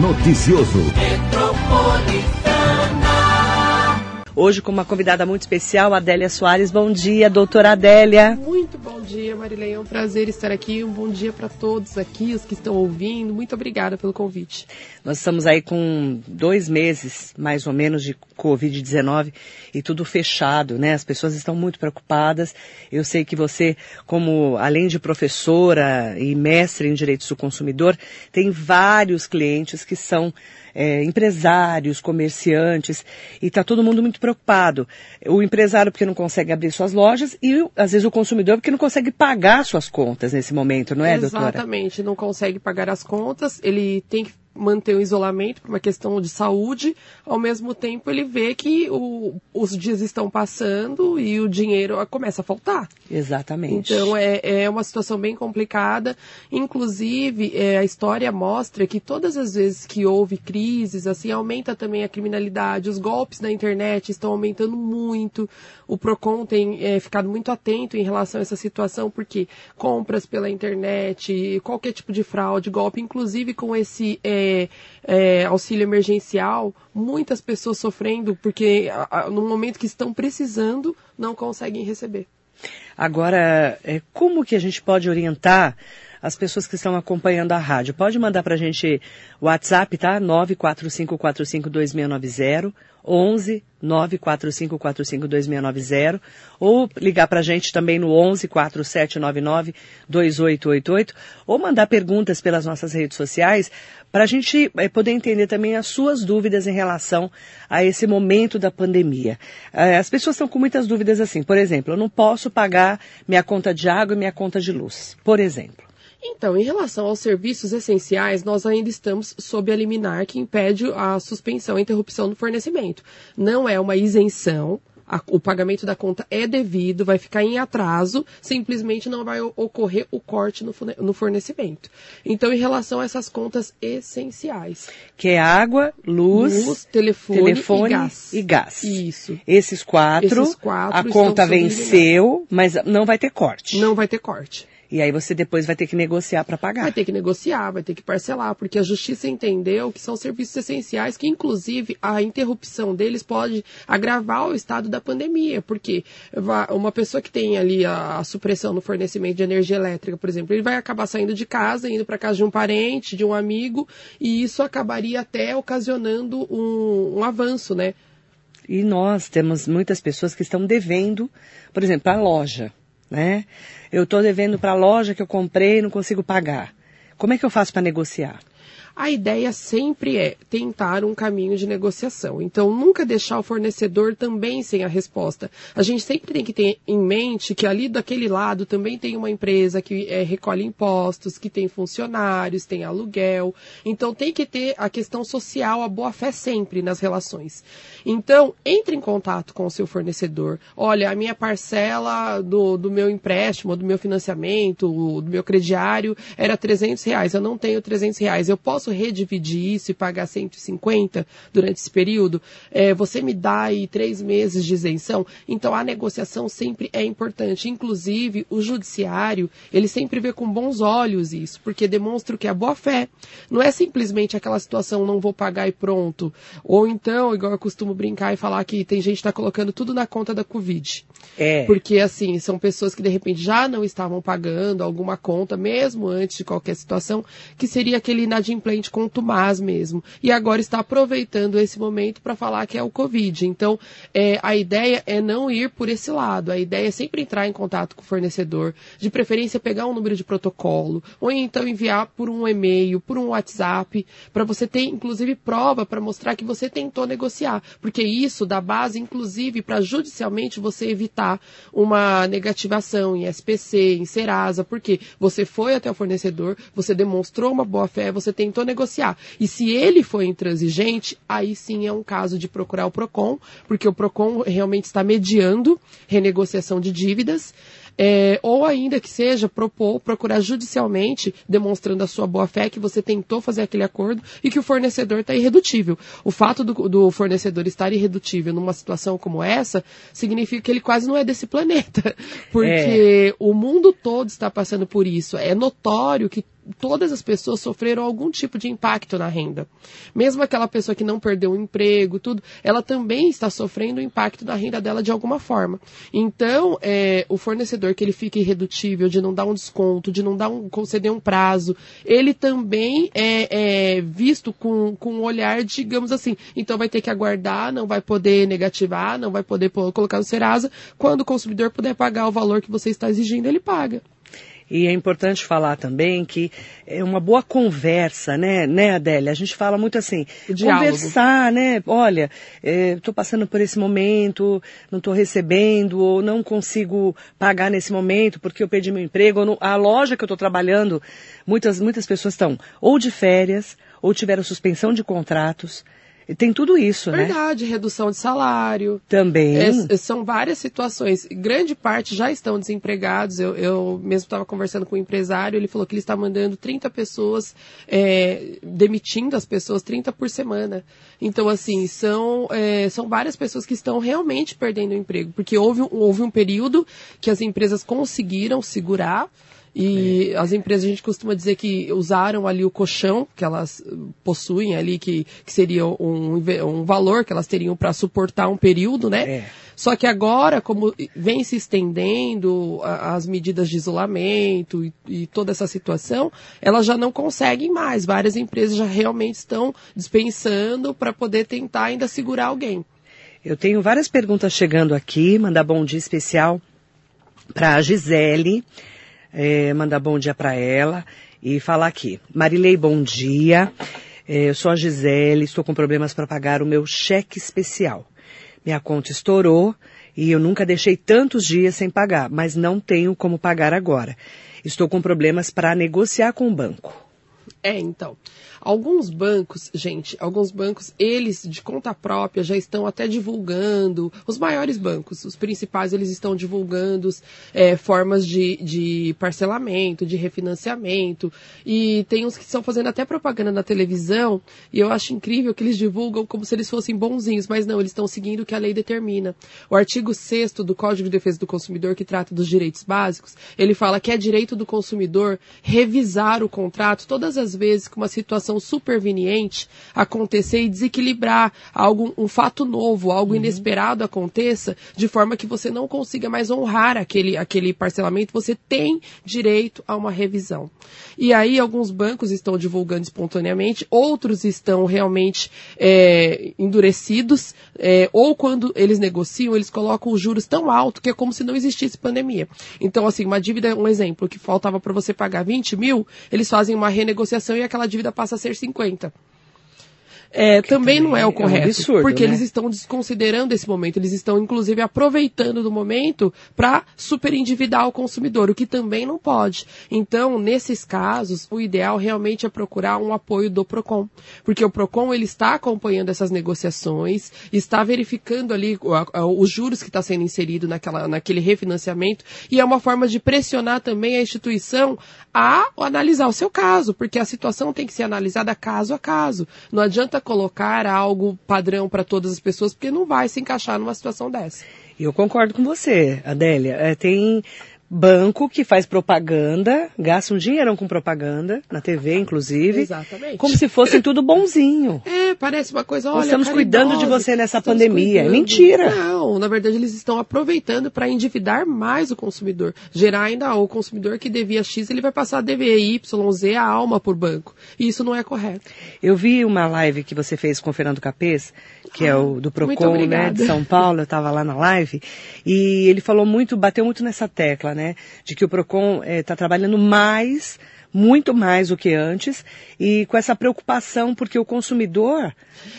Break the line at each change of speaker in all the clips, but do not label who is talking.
Noticioso.
Hoje com uma convidada muito especial, Adélia Soares. Bom dia, doutora Adélia.
Muito bom dia, Marilene. É um prazer estar aqui. Um bom dia para todos aqui, os que estão ouvindo. Muito obrigada pelo convite.
Nós estamos aí com dois meses, mais ou menos, de Covid-19 e tudo fechado, né? As pessoas estão muito preocupadas. Eu sei que você, como além de professora e mestre em direitos do consumidor, tem vários clientes que são é, empresários, comerciantes, e está todo mundo muito preocupado. O empresário porque não consegue abrir suas lojas e às vezes o consumidor porque não consegue pagar suas contas nesse momento, não é,
Exatamente,
doutora?
Exatamente, não consegue pagar as contas, ele tem que manter o isolamento por uma questão de saúde, ao mesmo tempo ele vê que o, os dias estão passando e o dinheiro começa a faltar.
Exatamente.
Então é, é uma situação bem complicada. Inclusive, é, a história mostra que todas as vezes que houve crises, assim, aumenta também a criminalidade, os golpes na internet estão aumentando muito. O PROCON tem é, ficado muito atento em relação a essa situação, porque compras pela internet, qualquer tipo de fraude, golpe, inclusive com esse é, é, auxílio emergencial, muitas pessoas sofrendo, porque no momento que estão precisando, não conseguem receber.
Agora, como que a gente pode orientar as pessoas que estão acompanhando a rádio? Pode mandar para a gente WhatsApp, tá? 945452690, 11 945452690 ou ligar para a gente também no 11 4799 2888 ou mandar perguntas pelas nossas redes sociais para a gente é, poder entender também as suas dúvidas em relação a esse momento da pandemia. É, as pessoas estão com muitas dúvidas assim, por exemplo, eu não posso pagar minha conta de água e minha conta de luz, por exemplo.
Então, em relação aos serviços essenciais, nós ainda estamos sob a liminar que impede a suspensão, a interrupção do fornecimento. Não é uma isenção, o pagamento da conta é devido, vai ficar em atraso, simplesmente não vai ocorrer o corte no, no, fornecimento. Então, em relação a essas contas essenciais.
Que é água, luz, luz
telefone, telefone, e gás.
E gás.
Isso.
Esses quatro, Esses quatro a conta venceu, mas não vai ter corte.
Não vai ter corte.
E aí você depois vai ter que negociar para pagar.
Vai ter que negociar, vai ter que parcelar, porque a justiça entendeu que são serviços essenciais, que inclusive a interrupção deles pode agravar o estado da pandemia, porque uma pessoa que tem ali a, supressão no fornecimento de energia elétrica, por exemplo, ele vai acabar saindo de casa, indo para casa de um parente, de um amigo, e isso acabaria até ocasionando um, um avanço, né?
E nós temos muitas pessoas que estão devendo, por exemplo, a loja né? Eu estou devendo para a loja que eu comprei e não consigo pagar. Como é que eu faço para negociar?
A ideia sempre é tentar um caminho de negociação. Então, nunca deixar o fornecedor também sem a resposta. A gente sempre tem que ter em mente que ali daquele lado também tem uma empresa que é, recolhe impostos, que tem funcionários, tem aluguel. Então, tem que ter a questão social, a boa-fé sempre nas relações. Então, entre em contato com o seu fornecedor. Olha, a minha parcela do, do meu empréstimo, do meu financiamento, do meu crediário era 300 reais. Eu não tenho 300 reais. Eu posso posso redividir isso e pagar 150 durante esse período? É, você me dá aí três meses de isenção? Então a negociação sempre é importante. Inclusive, o judiciário, ele sempre vê com bons olhos isso, porque demonstra que é boa fé. Não é simplesmente aquela situação, não vou pagar e pronto. Ou então, igual eu costumo brincar e falar que tem gente que está colocando tudo na conta da Covid.
É.
Porque, assim, são pessoas que de repente já não estavam pagando alguma conta, mesmo antes de qualquer situação, que seria aquele inadimplente com contumaz mesmo. E agora está aproveitando esse momento para falar que é o Covid. Então, é, a ideia é não ir por esse lado. A ideia é sempre entrar em contato com o fornecedor, de preferência pegar um número de protocolo, ou então enviar por um e-mail, por um WhatsApp, para você ter, inclusive, prova para mostrar que você tentou negociar. Porque isso dá base, inclusive, para judicialmente você evitar uma negativação em SPC, em Serasa, porque você foi até o fornecedor, você demonstrou uma boa fé, você tentou negociar. E se ele foi intransigente, aí sim é um caso de procurar o PROCON, porque o PROCON realmente está mediando renegociação de dívidas. É, ou ainda que seja propor, procurar judicialmente, demonstrando a sua boa-fé que você tentou fazer aquele acordo e que o fornecedor está irredutível. O fato do, do, fornecedor estar irredutível numa situação como essa significa que ele quase não é desse planeta, porque é. o mundo todo está passando por isso. É notório que todas as pessoas sofreram algum tipo de impacto na renda. Mesmo aquela pessoa que não perdeu o emprego, tudo, ela também está sofrendo o impacto na renda dela de alguma forma. Então, é, o fornecedor que ele fica irredutível, de não dar um desconto, de não dar um, conceder um prazo, ele também é, é visto com, com um olhar, digamos assim, então vai ter que aguardar, não vai poder negativar, não vai poder colocar no Serasa, quando o consumidor puder pagar o valor que você está exigindo, ele paga.
E é importante falar também que é uma boa conversa, né, né, Adélia? A gente fala muito assim, conversar, né? Olha, estou é, passando por esse momento, não estou recebendo, ou não consigo pagar nesse momento porque eu perdi meu emprego. Não, a loja que eu estou trabalhando, muitas, muitas pessoas estão ou de férias, ou tiveram suspensão de contratos. Tem tudo isso,
Verdade, né? Verdade, redução de salário.
Também.
É, são várias situações. Grande parte já estão desempregados. Eu, eu mesmo estava conversando com um empresário, ele falou que ele está mandando 30 pessoas, é, demitindo as pessoas 30 por semana. Então, assim, são, é, são várias pessoas que estão realmente perdendo o emprego. Porque houve, houve um período que as empresas conseguiram segurar e as empresas, a gente costuma dizer que usaram ali o colchão que elas possuem ali, que, que seria um, um valor que elas teriam para suportar um período, né? É. Só que agora, como vem se estendendo as medidas de isolamento e, e, toda essa situação, elas já não conseguem mais. Várias empresas já realmente estão dispensando para poder tentar ainda segurar alguém.
Eu tenho várias perguntas chegando aqui, mandar bom dia especial para a Gisele é, mandar bom dia para ela e falar aqui. Marilei, bom dia. É, eu sou a Gisele, estou com problemas para pagar o meu cheque especial. Minha conta estourou e eu nunca deixei tantos dias sem pagar, mas não tenho como pagar agora. Estou com problemas para negociar com o banco.
É, então. Alguns bancos, gente, alguns bancos, eles de conta própria já estão até divulgando, os maiores bancos, os principais, eles estão divulgando é, formas de, de parcelamento, de refinanciamento, e tem uns que estão fazendo até propaganda na televisão, e eu acho incrível que eles divulgam como se eles fossem bonzinhos, mas não, eles estão seguindo o que a lei determina. O artigo 6 do Código de Defesa do Consumidor, que trata dos direitos básicos, ele fala que é direito do consumidor revisar o contrato todas as vezes que uma situação situação superveniente acontecer e desequilibrar algo, um fato novo, algo uhum. inesperado aconteça, de forma que você não consiga mais honrar aquele, aquele parcelamento, você tem direito a uma revisão. E aí alguns bancos estão divulgando espontaneamente, outros estão realmente é, endurecidos, é, ou quando eles negociam, eles colocam os juros tão alto que é como se não existisse pandemia. Então, assim, uma dívida, um exemplo, que faltava para você pagar 20 mil, eles fazem uma renegociação e aquela dívida passa ser 50 é, também, não é o correto. É um absurdo, porque né? eles estão desconsiderando esse momento, eles estão inclusive aproveitando do momento para superendividar o consumidor, o que também não pode. Então, nesses casos, o ideal realmente é procurar um apoio do Procon, porque o Procon ele está acompanhando essas negociações, está verificando ali os juros que está sendo inserido naquela, naquele refinanciamento e é uma forma de pressionar também a instituição a analisar o seu caso, porque a situação tem que ser analisada caso a caso. Não adianta colocar algo padrão para todas as pessoas, porque não vai se encaixar numa situação dessa.
Eu concordo com você, Adélia. É, tem banco que faz propaganda, gasta um dinheirão com propaganda, na TV inclusive.
Exatamente.
Como se fossem tudo bonzinho.
É, parece uma coisa, olha,
estamos cuidando de você nessa pandemia. É mentira.
Não, na verdade eles estão aproveitando para endividar mais o consumidor. Gerar ainda o consumidor que devia X, ele vai passar a dever Y, Z, a alma por banco. E isso não é correto.
Eu vi uma live que você fez com o Fernando Capês, que ah, é o do Procon, né, de São Paulo, eu estava lá na live, e ele falou muito, bateu muito nessa tecla, né? De que o PROCON está eh, trabalhando mais, muito mais do que antes, e com essa preocupação, porque o consumidor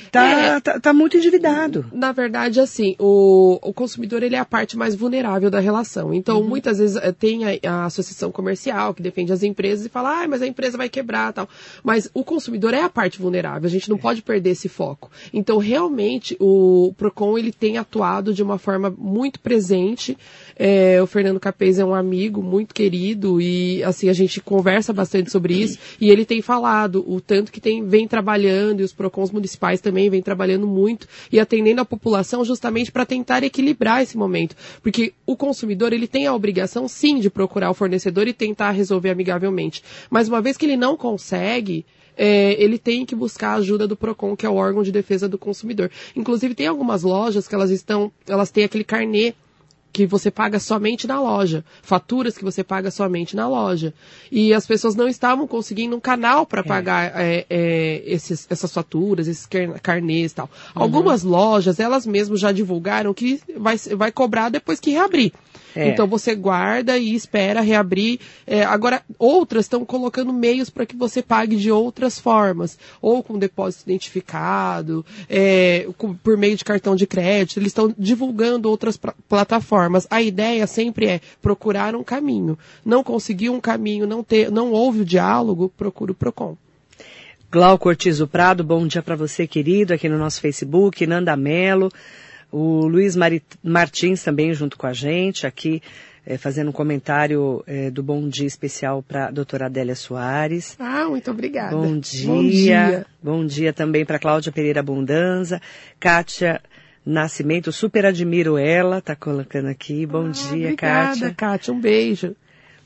está é, tá, tá, muito endividado.
Na verdade, assim, o, o consumidor ele é a parte mais vulnerável da relação. Então, uhum. muitas vezes eh, tem a, a, associação comercial que defende as empresas e fala, ah, mas a empresa vai quebrar tal. Mas o consumidor é a parte vulnerável, a gente não é. pode perder esse foco. Então, realmente, o PROCON ele tem atuado de uma forma muito presente. É, o Fernando Capês é um amigo muito querido e, assim, a gente conversa bastante sobre isso. E ele tem falado o tanto que tem vem trabalhando e os Procons municipais também vem trabalhando muito e atendendo a população justamente para tentar equilibrar esse momento, porque o consumidor ele tem a obrigação sim de procurar o fornecedor e tentar resolver amigavelmente, mas uma vez que ele não consegue é, ele tem que buscar a ajuda do PROCON, que é o órgão de defesa do consumidor. Inclusive, tem algumas lojas que elas estão, elas têm aquele carnê que você paga somente na loja, faturas que você paga somente na loja. E as pessoas não estavam conseguindo um canal para é. pagar é, é, esses, essas faturas, esses carnês e tal. Uhum. Algumas lojas, elas mesmas já divulgaram que vai, vai cobrar depois que reabrir. É. Então você guarda e espera reabrir. É, agora, outras estão colocando meios para que você pague de outras formas, ou com depósito identificado, é, com, por meio de cartão de crédito. Eles estão divulgando outras plataformas. A ideia sempre é procurar um caminho. Não conseguiu um caminho, não, ter, não houve o diálogo, procura o PROCON.
Glauco Ortiz Prado, bom dia para você, querido, aqui no nosso Facebook, Nanda Melo. O Luiz Martins também junto com a gente aqui, é, fazendo um comentário é, do bom dia especial para a doutora Adélia Soares.
Ah, muito obrigada.
Bom dia. Bom dia, bom dia também para Cláudia Pereira Abundanza, Kátia Nascimento, super admiro ela, tá colocando aqui. Bom ah, dia, obrigada, Kátia.
Kátia, um beijo.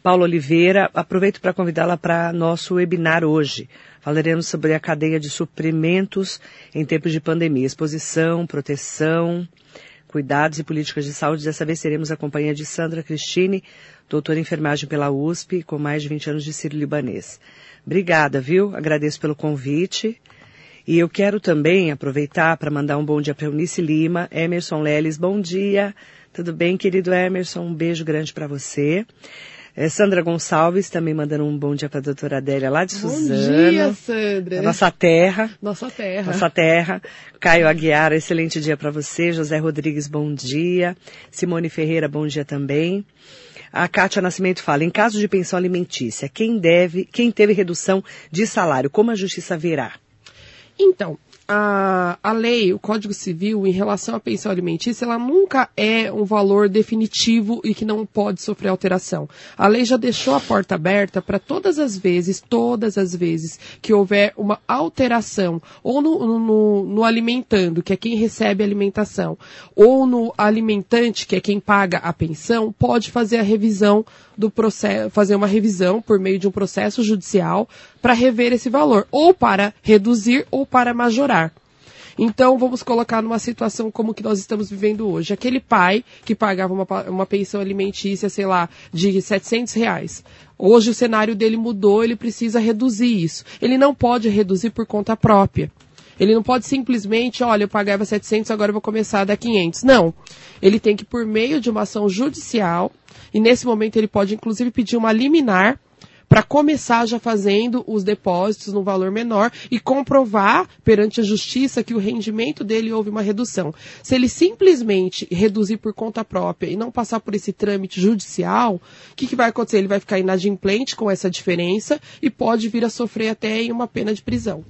Paulo Oliveira, aproveito para convidá-la para nosso webinar hoje. Falaremos sobre a cadeia de suprimentos em tempos de pandemia, exposição, proteção, cuidados e políticas de saúde. Dessa vez teremos a companhia de Sandra Cristine, doutora em enfermagem pela USP, com mais de 20 anos de sírio-libanês. Obrigada, viu? Agradeço pelo convite. E eu quero também aproveitar para mandar um bom dia para Eunice Lima, Emerson Leles, bom dia. Tudo bem, querido Emerson? Um beijo grande para você. É, Sandra Gonçalves também mandando um bom dia para a doutora Adélia lá de bom Suzano.
Bom dia, Sandra.
Nossa terra.
Nossa terra.
Nossa terra. Caio Aguiar, excelente dia para você. José Rodrigues, bom dia. Simone Ferreira, bom dia também. A Kátia Nascimento fala, em caso de pensão alimentícia, quem deve, quem teve redução de salário, como a justiça verá?
Então, a, a lei, o Código Civil, em relação à pensão alimentícia, ela nunca é um valor definitivo e que não pode sofrer alteração. A lei já deixou a porta aberta para todas as vezes, todas as vezes que houver uma alteração, ou no, no, no alimentando, que é quem recebe a alimentação, ou no alimentante, que é quem paga a pensão, pode fazer a revisão do processo, fazer uma revisão por meio de um processo judicial para rever esse valor, ou para reduzir ou para majorar. Então, vamos colocar numa situação como que nós estamos vivendo hoje. Aquele pai que pagava uma, uma pensão alimentícia, sei lá, de 700 reais. Hoje o cenário dele mudou, ele precisa reduzir isso. Ele não pode reduzir por conta própria. Ele não pode simplesmente, olha, eu pagava 700, agora eu vou começar a dar 500. Não. Ele tem que, por meio de uma ação judicial, e nesse momento ele pode inclusive pedir uma liminar para começar já fazendo os depósitos no valor menor e comprovar perante a justiça que o rendimento dele houve uma redução. Se ele simplesmente reduzir por conta própria e não passar por esse trâmite judicial, o que, que vai acontecer? Ele vai ficar inadimplente com essa diferença e pode vir a sofrer até uma pena de prisão.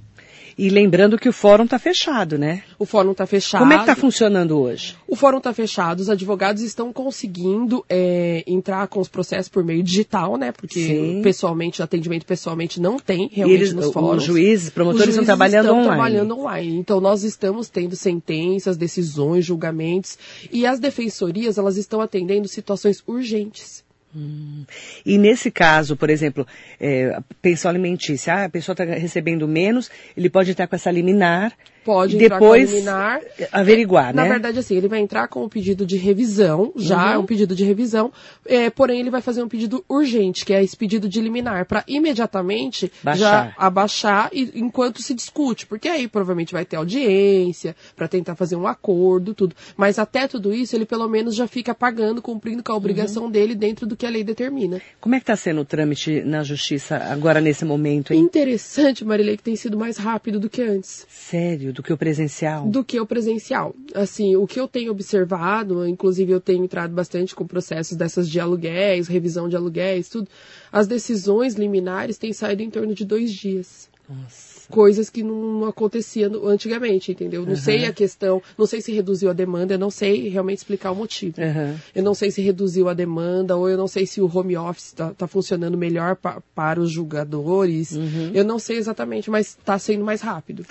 E lembrando que o fórum está fechado, né?
O fórum está fechado.
Como é que está funcionando hoje?
O fórum está fechado, os advogados estão conseguindo é, entrar com os processos por meio digital, né? Porque Sim. pessoalmente, atendimento pessoalmente não tem realmente eles, nos fóruns.
Os juízes, promotores os juízes estão trabalhando estão online.
trabalhando online. Então nós estamos tendo sentenças, decisões, julgamentos e as defensorias elas estão atendendo situações urgentes.
Hum. E nesse caso, por exemplo, é, pensão alimentícia, ah, a pessoa está recebendo menos, ele pode estar com essa liminar
pode
depois
liminar,
averiguar,
na
né?
Na verdade, assim, ele vai entrar com o pedido de revisão, já uhum. um pedido de revisão, é, porém ele vai fazer um pedido urgente, que é esse pedido de liminar, para imediatamente
Baixar.
já abaixar e, enquanto se discute, porque aí provavelmente vai ter audiência para tentar fazer um acordo, tudo. Mas até tudo isso, ele pelo menos já fica pagando, cumprindo com a obrigação uhum. dele dentro do que a lei determina.
Como é que está sendo o trâmite na justiça agora nesse momento? Hein?
Interessante, Marilei, que tem sido mais rápido do que antes.
Sério? Do que o presencial?
Do que o presencial. Assim, o que eu tenho observado, inclusive eu tenho entrado bastante com processos dessas de aluguéis, revisão de aluguéis, tudo, as decisões liminares têm saído em torno de dois dias.
Nossa.
Coisas que não, não acontecia no- antigamente, entendeu? Não
Uhum.
sei a questão, não sei se reduziu a demanda, eu não sei realmente explicar o motivo.
Aham.
Eu não sei se reduziu a demanda, ou eu não sei se o home office está funcionando melhor pa- para os julgadores.
Uhum.
Eu não sei exatamente, mas está sendo mais rápido.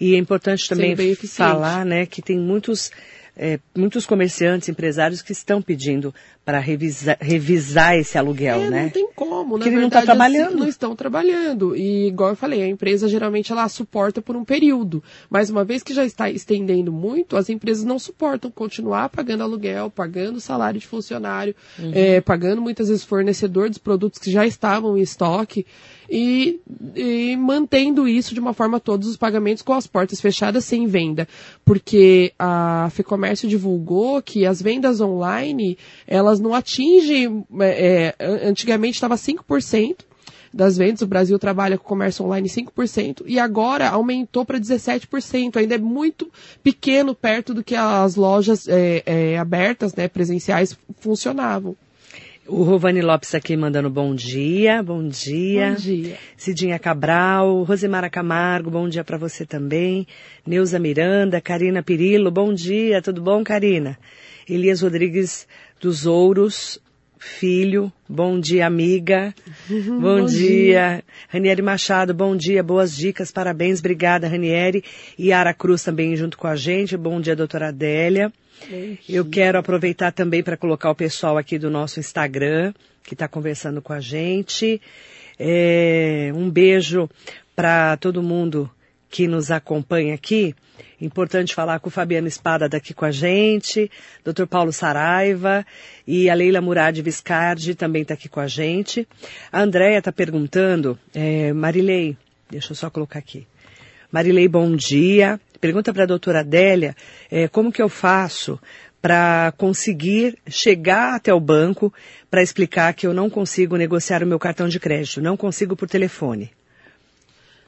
E é importante também falar, né, que tem muitos, é, muitos comerciantes, empresários que estão pedindo para revisar, revisar esse aluguel,
É,
né?
não tem como, na
Porque ele não tá
verdade,
trabalhando.
assim, não estão trabalhando. E igual eu falei, a empresa geralmente ela suporta por um período. Mas uma vez que já está estendendo muito, as empresas não suportam continuar pagando aluguel, pagando salário de funcionário,
Uhum.
é, pagando muitas vezes fornecedor dos produtos que já estavam em estoque. E, e mantendo isso de uma forma todos os pagamentos com as portas fechadas sem venda. Porque a FEComércio divulgou que as vendas online, elas não atingem, é, é, antigamente estava 5% das vendas, o Brasil trabalha com comércio online 5%, e agora aumentou para 17%, ainda é muito pequeno perto do que as lojas é, é, abertas, né, presenciais, funcionavam.
O Rovani Lopes aqui mandando bom dia, bom dia.
Bom dia.
Cidinha Cabral, Rosemara Camargo, bom dia para você também. Neuza Miranda, Karina Pirillo, bom dia, tudo bom, Karina? Elias Rodrigues dos Ouros, filho, bom dia, amiga. bom,
bom
dia. Ranieri Machado, bom dia, boas dicas, parabéns, obrigada, Ranieri. E Ara Cruz também junto com a gente, bom dia, doutora Adélia. Eu quero aproveitar também para colocar o pessoal aqui do nosso Instagram, que está conversando com a gente. É, um beijo para todo mundo que nos acompanha aqui. Importante falar com o Fabiano Espada daqui com a gente, Dr. Paulo Saraiva e a Leila Murad Viscardi também está aqui com a gente. A Andréia está perguntando, é, Marilei, deixa eu só colocar aqui. Marilei, bom dia. Pergunta para a doutora Adélia eh, como que eu faço para conseguir chegar até o banco para explicar que eu não consigo negociar o meu cartão de crédito, não consigo por telefone.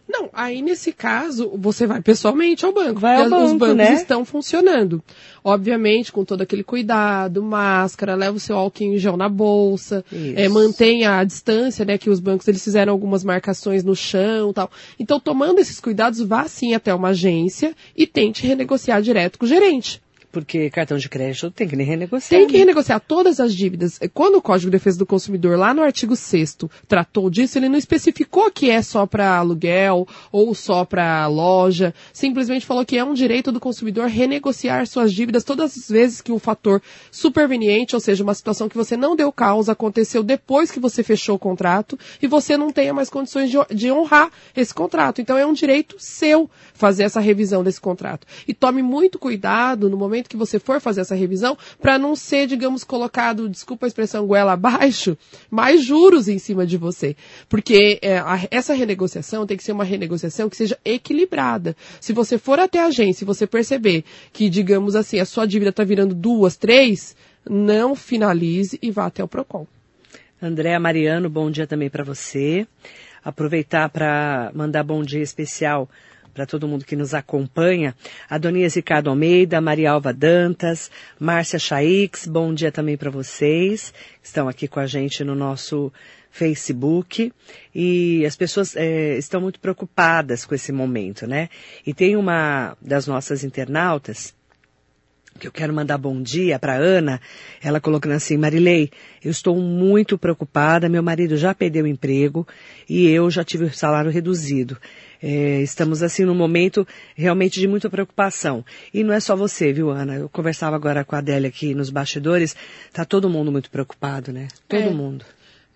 Não, aí nesse caso, você vai pessoalmente ao banco.
Vai ao
porque os
banco,
bancos
né?
estão funcionando. Obviamente, com todo aquele cuidado, máscara, leva o seu álcool em gel na bolsa, é, mantenha a distância, né? Que os bancos eles fizeram algumas marcações no chão e tal. Então, tomando esses cuidados, vá sim até uma agência e tente renegociar direto com o gerente.
Porque cartão de crédito tem que renegociar.
Tem que
né?
renegociar todas as dívidas. Quando o Código de Defesa do Consumidor, lá no artigo 6 tratou disso, ele não especificou que é só para aluguel ou só para loja. Simplesmente falou que é um direito do consumidor renegociar suas dívidas todas as vezes que um fator superveniente, ou seja, uma situação que você não deu causa, aconteceu depois que você fechou o contrato e você não tenha mais condições de, de honrar esse contrato. Então é um direito seu fazer essa revisão desse contrato. E tome muito cuidado no momento que você for fazer essa revisão para não ser, digamos, colocado, desculpa a expressão, goela abaixo, mais juros em cima de você. Porque é, a- essa renegociação tem que ser uma renegociação que seja equilibrada. Se você for até a agência e você perceber que, digamos assim, a sua dívida está virando duas, três, não finalize e vá até o PROCON.
Andréa Mariano, bom dia também para você. Aproveitar para mandar bom dia especial para todo mundo que nos acompanha. Adonias Ricardo Almeida, Maria Alva Dantas, Márcia Chaix, bom dia também para vocês. que Estão aqui com a gente no nosso Facebook. E as pessoas eh, estão muito preocupadas com esse momento, né? E tem uma das nossas internautas que eu quero mandar bom dia para Ana, ela colocando assim, Marilei, eu estou muito preocupada, meu marido já perdeu o emprego e eu já tive o salário reduzido. É, estamos assim num momento realmente de muita preocupação. E não é só você, viu, Ana? Eu conversava agora com a Adélia aqui nos bastidores, tá todo mundo muito preocupado, né? Todo
É.
mundo.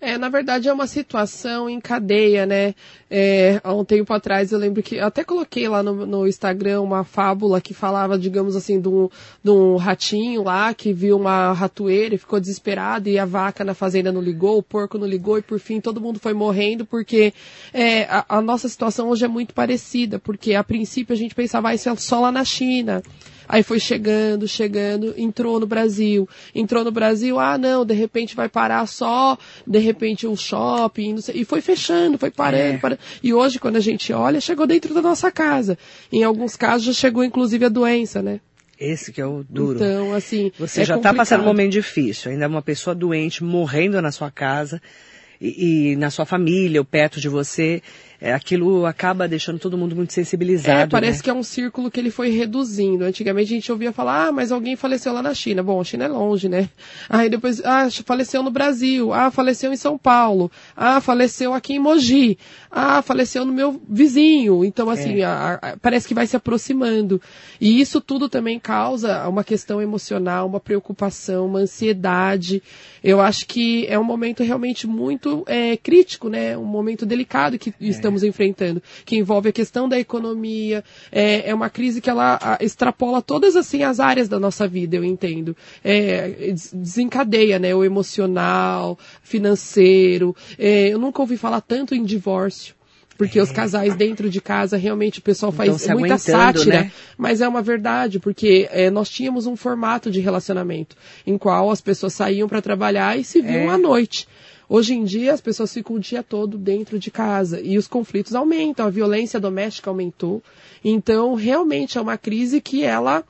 É, na verdade é uma situação em cadeia, né? É, há um tempo atrás eu lembro que eu até coloquei lá no, no Instagram uma fábula que falava, digamos assim, de um, de um ratinho lá que viu uma ratoeira e ficou desesperado e a vaca na fazenda não ligou, o porco não ligou e por fim todo mundo foi morrendo porque é, a, a nossa situação hoje é muito parecida, porque a princípio a gente pensava, ah, isso é só lá na China. Aí foi chegando, chegando, entrou no Brasil. Entrou no Brasil, ah não, de repente vai parar só, de repente o shopping, não sei, e foi fechando, foi parando,
É.
parando. E hoje, quando a gente olha, chegou dentro da nossa casa. Em alguns casos já chegou inclusive a doença, né?
Esse que é o duro.
Então, assim.
Você
é
já está passando um momento difícil, ainda uma pessoa doente morrendo na sua casa e, e na sua família ou perto de você. É, aquilo acaba deixando todo mundo muito sensibilizado.
É, parece
né?
que é um círculo que ele foi reduzindo. Antigamente a gente ouvia falar, ah, mas alguém faleceu lá na China. Bom, a China é longe, né? Aí depois, ah, faleceu no Brasil. Ah, faleceu em São Paulo. Ah, faleceu aqui em Mogi. Ah, faleceu no meu vizinho. Então, assim,
É.
a- a- parece que vai se aproximando. E isso tudo também causa uma questão emocional, uma preocupação, uma ansiedade. Eu acho que é um momento realmente muito é, crítico, né? Um momento delicado que estamos enfrentando, que envolve a questão da economia. É, é uma crise que ela extrapola todas assim as áreas da nossa vida, eu entendo. É, des- desencadeia, né? O emocional, financeiro. É, eu nunca ouvi falar tanto em divórcio. Porque os casais dentro de casa, realmente, o pessoal faz
se
muita sátira.
né?
Mas é uma verdade, porque é, nós tínhamos um formato de relacionamento em qual as pessoas saíam para trabalhar e se viam
É.
à noite. Hoje em dia, as pessoas ficam o dia todo dentro de casa e os conflitos aumentam, a violência doméstica aumentou. Então, realmente é uma crise que ela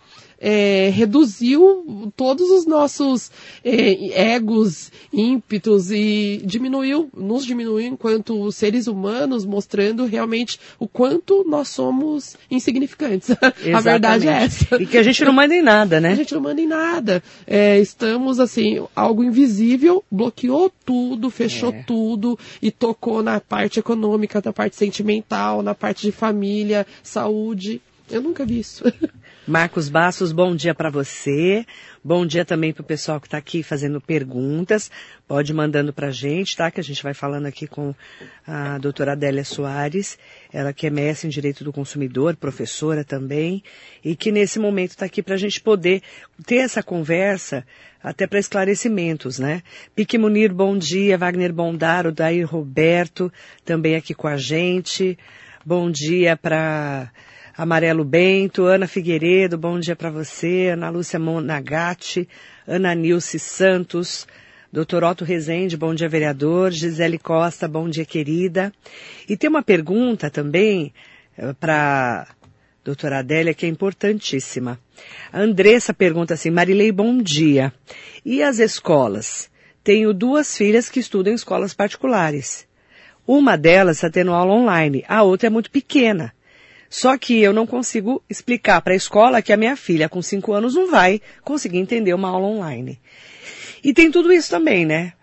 é, reduziu todos os nossos é, egos, ímpetos e diminuiu, nos diminuiu enquanto seres humanos, mostrando realmente o quanto nós somos insignificantes. a verdade é
Exatamente.
essa.
E que a gente não manda em nada,
A
né?
gente não manda em nada. É, estamos, assim, algo invisível bloqueou tudo, fechou
É.
tudo e tocou na parte econômica, na parte sentimental, na parte de família, saúde. Eu nunca vi isso.
Marcos Bastos, bom dia para você. Bom dia também para o pessoal que está aqui fazendo perguntas. Pode ir mandando para a gente, tá? Que a gente vai falando aqui com a doutora Adélia Soares, ela que é mestre em Direito do Consumidor, professora também, e que nesse momento está aqui para a gente poder ter essa conversa até para esclarecimentos, né? Pique Munir, bom dia. Wagner Bondaro, Dair Roberto, também aqui com a gente. Bom dia para Amarelo Bento, Ana Figueiredo, bom dia para você, Ana Lúcia Monagatti, Ana Nilce Santos, Dr. Otto Rezende, bom dia vereador, Gisele Costa, bom dia querida. E tem uma pergunta também para doutora Adélia que é importantíssima. A Andressa pergunta assim, Marilei, bom dia. E as escolas? Tenho duas filhas que estudam em escolas particulares. Uma delas está tendo aula online, a outra é muito pequena. Só que eu não consigo explicar para a escola que a minha filha com cinco anos não vai conseguir entender uma aula online. E tem tudo isso também, né?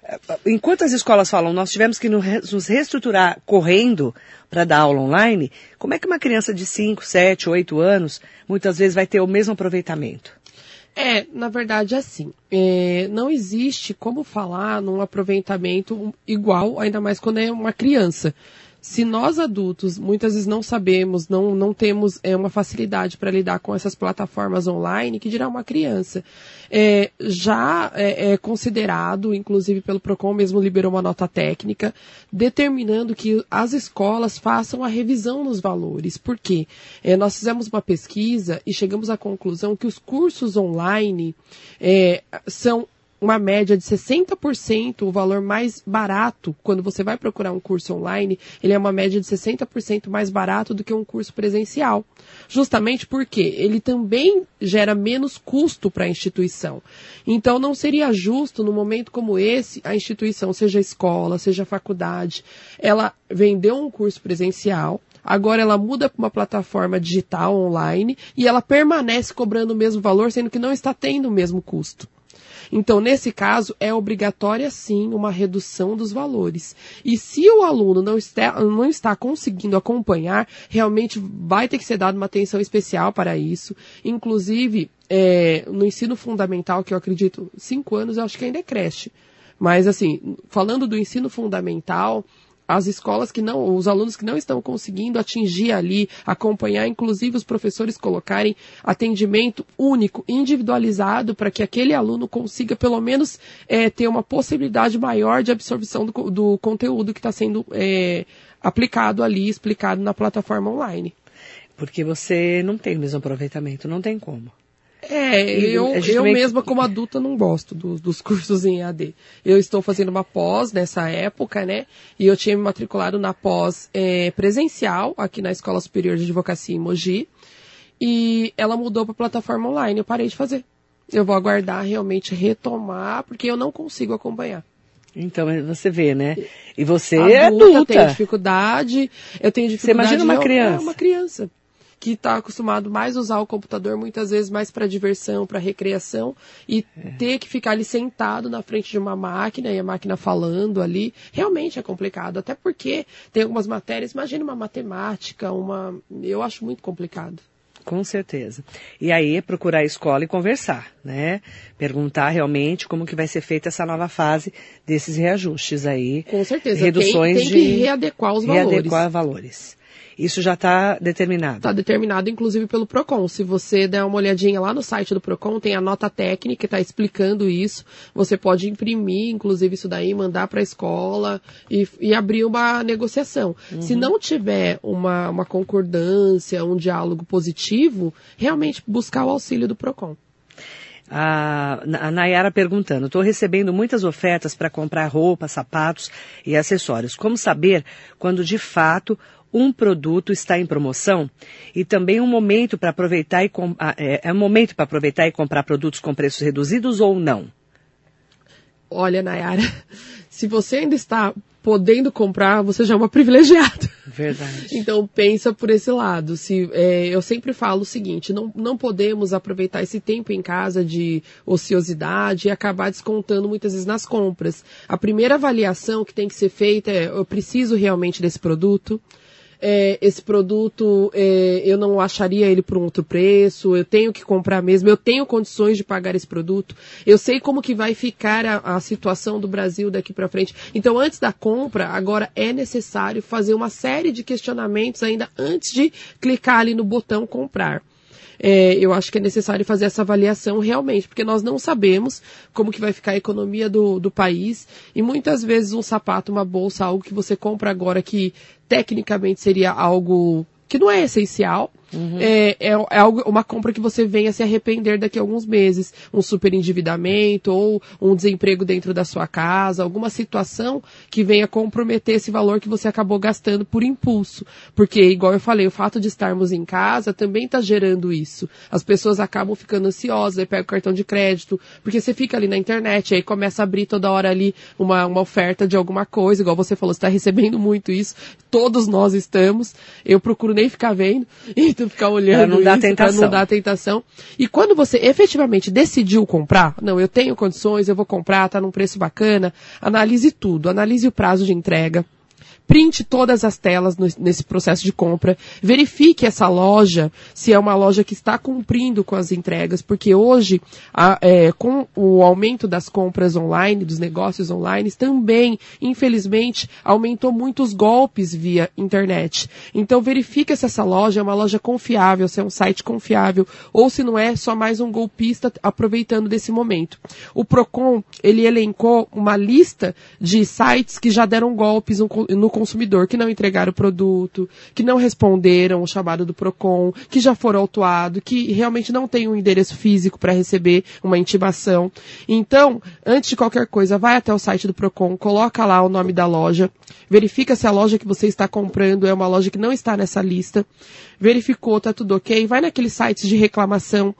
Enquanto as escolas falam, nós tivemos que nos reestruturar correndo para dar aula online, como é que uma criança de 5, 7, 8 anos muitas vezes vai ter o mesmo aproveitamento?
É, na verdade, assim, é, não existe como falar num aproveitamento igual, ainda mais quando é uma criança. Se nós adultos muitas vezes não sabemos, não, não temos é, uma facilidade para lidar com essas plataformas online, que dirá uma criança. É, já é, é, considerado, inclusive pelo PROCON mesmo liberou uma nota técnica, determinando que as escolas façam a revisão nos valores. Por quê? É, nós fizemos uma pesquisa e chegamos à conclusão que os cursos online é, são uma média de 60%, o valor mais barato, quando você vai procurar um curso online, ele é uma média de 60% mais barato do que um curso presencial. Justamente porque ele também gera menos custo para a instituição. Então não seria justo, num momento como esse, a instituição, seja escola, seja faculdade, ela vendeu um curso presencial, Agora ela muda para uma plataforma digital online e ela permanece cobrando o mesmo valor, sendo que não está tendo o mesmo custo. Então, nesse caso, é obrigatória sim uma redução dos valores. E se o aluno não está, não está conseguindo acompanhar, realmente vai ter que ser dada uma atenção especial para isso. Inclusive, é, no ensino fundamental, que eu acredito, cinco anos, eu acho que ainda é creche. Mas, assim, falando do ensino fundamental, as escolas que não, os alunos que não estão conseguindo atingir ali, acompanhar, inclusive os professores colocarem atendimento único, individualizado, para que aquele aluno consiga pelo menos é, ter uma possibilidade maior de absorção do, do conteúdo que está sendo é, aplicado ali, explicado na plataforma online.
Porque você não tem o mesmo aproveitamento, não tem como.
É,
E
eu, eu mesma como adulta não gosto dos, dos cursos em AD. Eu estou fazendo uma pós nessa época, né? E eu tinha me matriculado na pós é, presencial aqui na Escola Superior de Advocacia em Mogi. E ela mudou para plataforma online. Eu parei de fazer. Eu vou aguardar realmente retomar, porque eu não consigo acompanhar.
Então, você vê, né? E você
adulta,
é adulta.
Tem dificuldade. Eu tenho dificuldade. Você
imagina uma
eu,
criança.
É uma criança que está acostumado mais a usar o computador muitas vezes mais para diversão, para recreação e é. ter que ficar ali sentado na frente de uma máquina e a máquina falando ali, realmente é complicado. Até porque tem algumas matérias, imagina uma matemática, uma, eu acho muito complicado.
Com certeza. E aí procurar a escola e conversar, né? Perguntar realmente como que vai ser feita essa nova fase desses reajustes aí.
Com certeza.
Reduções
tem, tem que readequar os valores.
Readequar valores. Isso já está determinado?
Está determinado, inclusive, pelo PROCON. Se você der uma olhadinha lá no site do PROCON, tem a nota técnica que está explicando isso. Você pode imprimir, inclusive, isso daí, mandar para a escola e, e, abrir uma negociação. Uhum. Se não tiver uma, uma concordância, um diálogo positivo, realmente buscar o auxílio do PROCON.
A, a Nayara perguntando, estou recebendo muitas ofertas para comprar roupa, sapatos e acessórios. Como saber quando de fato um produto está em promoção e também um momento para aproveitar e ah, é, é um momento para aproveitar e comprar produtos com preços reduzidos ou não?
Olha, Nayara, se você ainda está podendo comprar, você já é uma privilegiada.
Verdade.
Então pensa por esse lado. Se é, eu sempre falo o seguinte: não, não podemos aproveitar esse tempo em casa de ociosidade e acabar descontando muitas vezes nas compras. A primeira avaliação que tem que ser feita é: eu preciso realmente desse produto? É, esse produto é, eu não acharia ele por um outro preço, eu tenho que comprar mesmo, eu tenho condições de pagar esse produto, eu sei como que vai ficar a, a situação do Brasil daqui para frente. Então, antes da compra, agora é necessário fazer uma série de questionamentos ainda antes de clicar ali no botão comprar é, eu acho que é necessário fazer essa avaliação realmente, porque nós não sabemos como que vai ficar a economia do, do país. E muitas vezes um sapato, uma bolsa, algo que você compra agora que tecnicamente seria algo que não é essencial, Uhum. É, é, é, algo, uma compra que você venha se arrepender daqui a alguns meses. Um superendividamento ou um desemprego dentro da sua casa, alguma situação que venha comprometer esse valor que você acabou gastando por impulso. Porque, igual eu falei, o fato de estarmos em casa também está gerando isso. As pessoas acabam ficando ansiosas, aí pega o cartão de crédito, porque você fica ali na internet, aí começa a abrir toda hora ali uma, uma oferta de alguma coisa, igual você falou, você está recebendo muito isso, todos nós estamos, eu procuro nem ficar vendo, então ficar olhando pra
não dar tentação.
não dar tentação. E quando você efetivamente decidiu comprar, não, eu tenho condições, eu vou comprar, tá num preço bacana, analise tudo, analise o prazo de entrega, printe todas as telas no, nesse processo de compra, verifique essa loja, se é uma loja que está cumprindo com as entregas, porque hoje, a, é, com o aumento das compras online, dos negócios online, também, infelizmente, aumentou muito os golpes via internet. Então verifique se essa loja é uma loja confiável, se é um site confiável, ou se não é só mais um golpista aproveitando desse momento. O Procon, ele elencou uma lista de sites que já deram golpes no consumidor que não entregaram o produto, que não responderam o chamado do PROCON, que já foram autuados, que realmente não tem um endereço físico para receber uma intimação. Então, antes de qualquer coisa, vai até o site do PROCON, coloca lá o nome da loja, verifica se a loja que você está comprando é uma loja que não está nessa lista, verificou, tá tudo ok, vai naqueles sites de reclamação,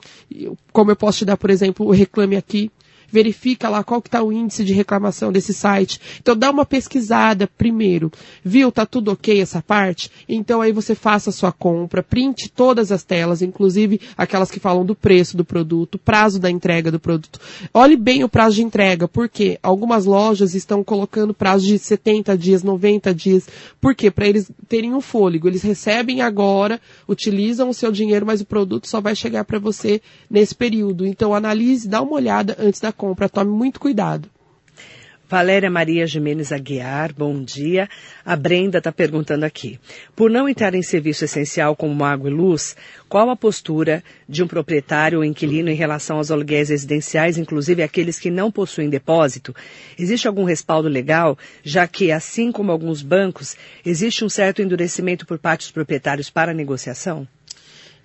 como eu posso te dar, por exemplo, o Reclame Aqui, verifica lá qual que está o índice de reclamação desse site. Então dá uma pesquisada primeiro. Viu, tá tudo ok essa parte? Então aí você faça a sua compra, printe todas as telas, inclusive aquelas que falam do preço do produto, prazo da entrega do produto. Olhe bem o prazo de entrega, porque algumas lojas estão colocando prazo de 70 dias, 90 dias. Por quê? Para eles terem um fôlego. Eles recebem agora, utilizam o seu dinheiro, mas o produto só vai chegar para você nesse período. Então analise, dá uma olhada antes da compra. Tome muito cuidado.
Valéria Maria Jimenez Aguiar, bom dia. A Brenda está perguntando aqui. Por não entrar em serviço essencial como água e luz, qual a postura de um proprietário ou inquilino em relação aos aluguéis residenciais, inclusive aqueles que não possuem depósito? Existe algum respaldo legal, já que, assim como alguns bancos, existe um certo endurecimento por parte dos proprietários para a negociação?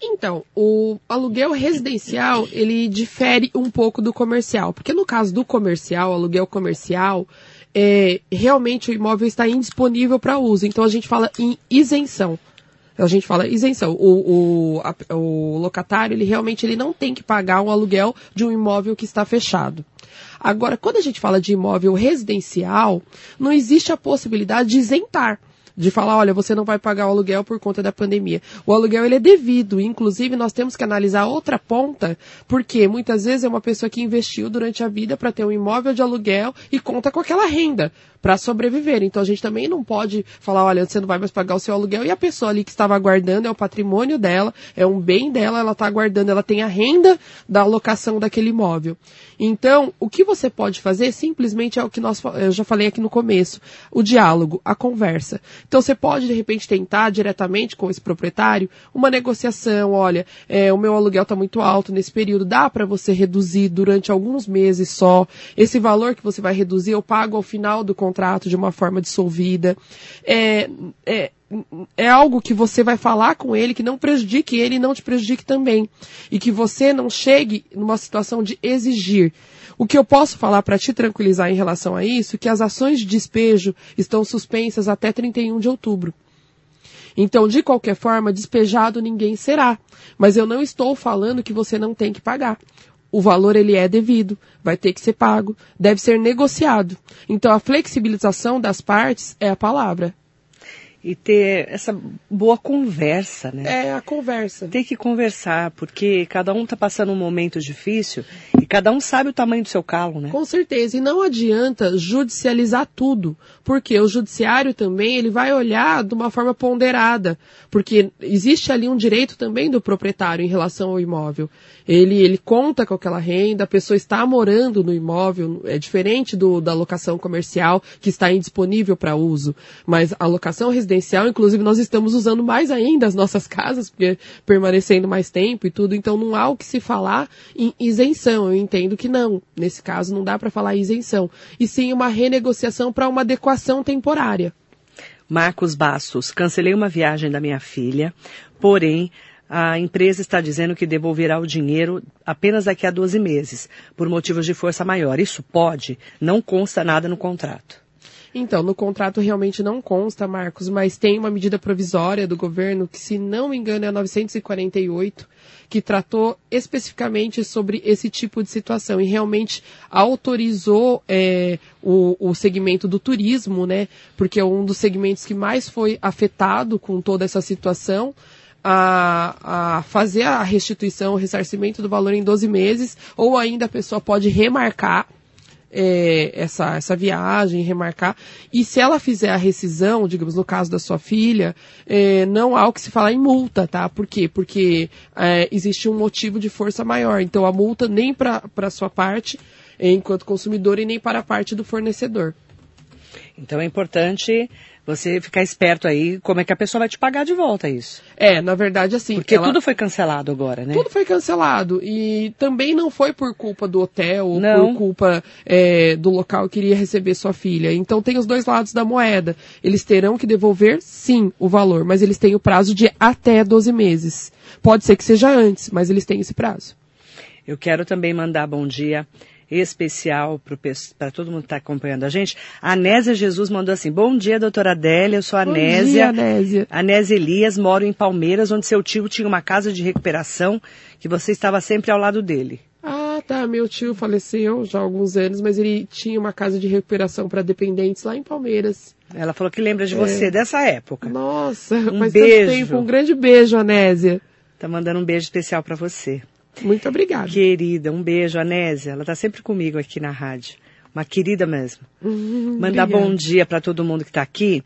Então, o aluguel residencial, ele difere um pouco do comercial. Porque no caso do comercial, aluguel comercial, é, realmente o imóvel está indisponível para uso. Então a gente fala em isenção. A gente fala isenção. O, o, a, o locatário, ele realmente ele não tem que pagar um aluguel de um imóvel que está fechado. Agora, quando a gente fala de imóvel residencial, não existe a possibilidade de isentar de falar, olha, você não vai pagar o aluguel por conta da pandemia. O aluguel ele é devido, inclusive nós temos que analisar outra ponta, porque muitas vezes é uma pessoa que investiu durante a vida para ter um imóvel de aluguel e conta com aquela renda para sobreviver. Então a gente também não pode falar, olha, você não vai mais pagar o seu aluguel e a pessoa ali que estava aguardando é o patrimônio dela, é um bem dela, ela está aguardando, ela tem a renda da alocação daquele imóvel. Então, o que você pode fazer simplesmente é o que nós, eu já falei aqui no começo, o diálogo, a conversa. Então você pode de repente tentar diretamente com esse proprietário uma negociação, olha, é, o meu aluguel está muito alto nesse período, dá para você reduzir durante alguns meses só. Esse valor que você vai reduzir eu pago ao final do contrato de uma forma dissolvida. É, é, é algo que você vai falar com ele que não prejudique ele e não te prejudique também. E que você não chegue numa situação de exigir. O que eu posso falar para te tranquilizar em relação a isso, é que as ações de despejo estão suspensas até 31 de outubro. Então, de qualquer forma, despejado ninguém será. Mas eu não estou falando que você não tem que pagar o valor ele é devido, vai ter que ser pago, deve ser negociado. Então a flexibilização das partes é a palavra
e ter essa boa conversa, né?
É, a conversa.
Tem que conversar, porque cada um está passando um momento difícil cada um sabe o tamanho do seu calo, né?
Com certeza. E não adianta judicializar tudo, porque o judiciário também ele vai olhar de uma forma ponderada, porque existe ali um direito também do proprietário em relação ao imóvel. Ele, ele conta com aquela renda, a pessoa está morando no imóvel, é diferente do, da locação comercial que está indisponível para uso, mas a locação residencial, inclusive nós estamos usando mais ainda as nossas casas, porque permanecendo mais tempo e tudo, então não há o que se falar em isenção. Entendo que não. Nesse caso não dá para falar isenção. E sim uma renegociação para uma adequação temporária.
Marcos Bastos, cancelei uma viagem da minha filha, porém a empresa está dizendo que devolverá o dinheiro apenas daqui a 12 meses, por motivos de força maior. Isso pode? Não consta nada no contrato.
Então, no contrato realmente não consta, Marcos, mas tem uma medida provisória do governo que, se não me engano, é a 948, que tratou especificamente sobre esse tipo de situação e realmente autorizou é, o, o segmento do turismo, né? Porque é um dos segmentos que mais foi afetado com toda essa situação. A, a, fazer a restituição, o ressarcimento do valor em 12 meses, ou ainda a pessoa pode remarcar é, essa, essa viagem, remarcar. E se ela fizer a rescisão, digamos, no caso da sua filha, é, não há o que se falar em multa, tá? Por quê? Porque é, existe um motivo de força maior. Então a multa nem para a sua parte, enquanto consumidor, e nem para a parte do fornecedor.
Então é importante você ficar esperto aí como é que a pessoa vai te pagar de volta isso.
É, na verdade, assim.
Porque ela... tudo foi cancelado agora, né?
Tudo foi cancelado. E também não foi por culpa do hotel ou não. por culpa é, do local que iria receber sua filha. Então tem os dois lados da moeda. Eles terão que devolver, sim, o valor, mas eles têm o prazo de até 12 meses. Pode ser que seja antes, mas eles têm esse prazo.
Eu quero também mandar bom dia especial para todo mundo que está acompanhando a gente. A Anésia Jesus mandou assim, bom dia, doutora Adélia, eu sou a Anésia. Bom dia,
Anésia.
Anésia Elias, moro em Palmeiras, onde seu tio tinha uma casa de recuperação que você estava sempre ao lado dele.
Ah, tá. Meu tio faleceu já há alguns anos, mas ele tinha uma casa de recuperação para dependentes lá em Palmeiras.
Ela falou que lembra de é. você dessa época.
Nossa, um faz beijo. tanto tempo. Um grande beijo, Anésia.
Tá mandando um beijo especial para você.
Muito obrigada.
Querida, um beijo, Anésia. Ela está sempre comigo aqui na rádio. Uma querida mesmo. Uhum, Mandar obrigada. bom dia para todo mundo que está aqui.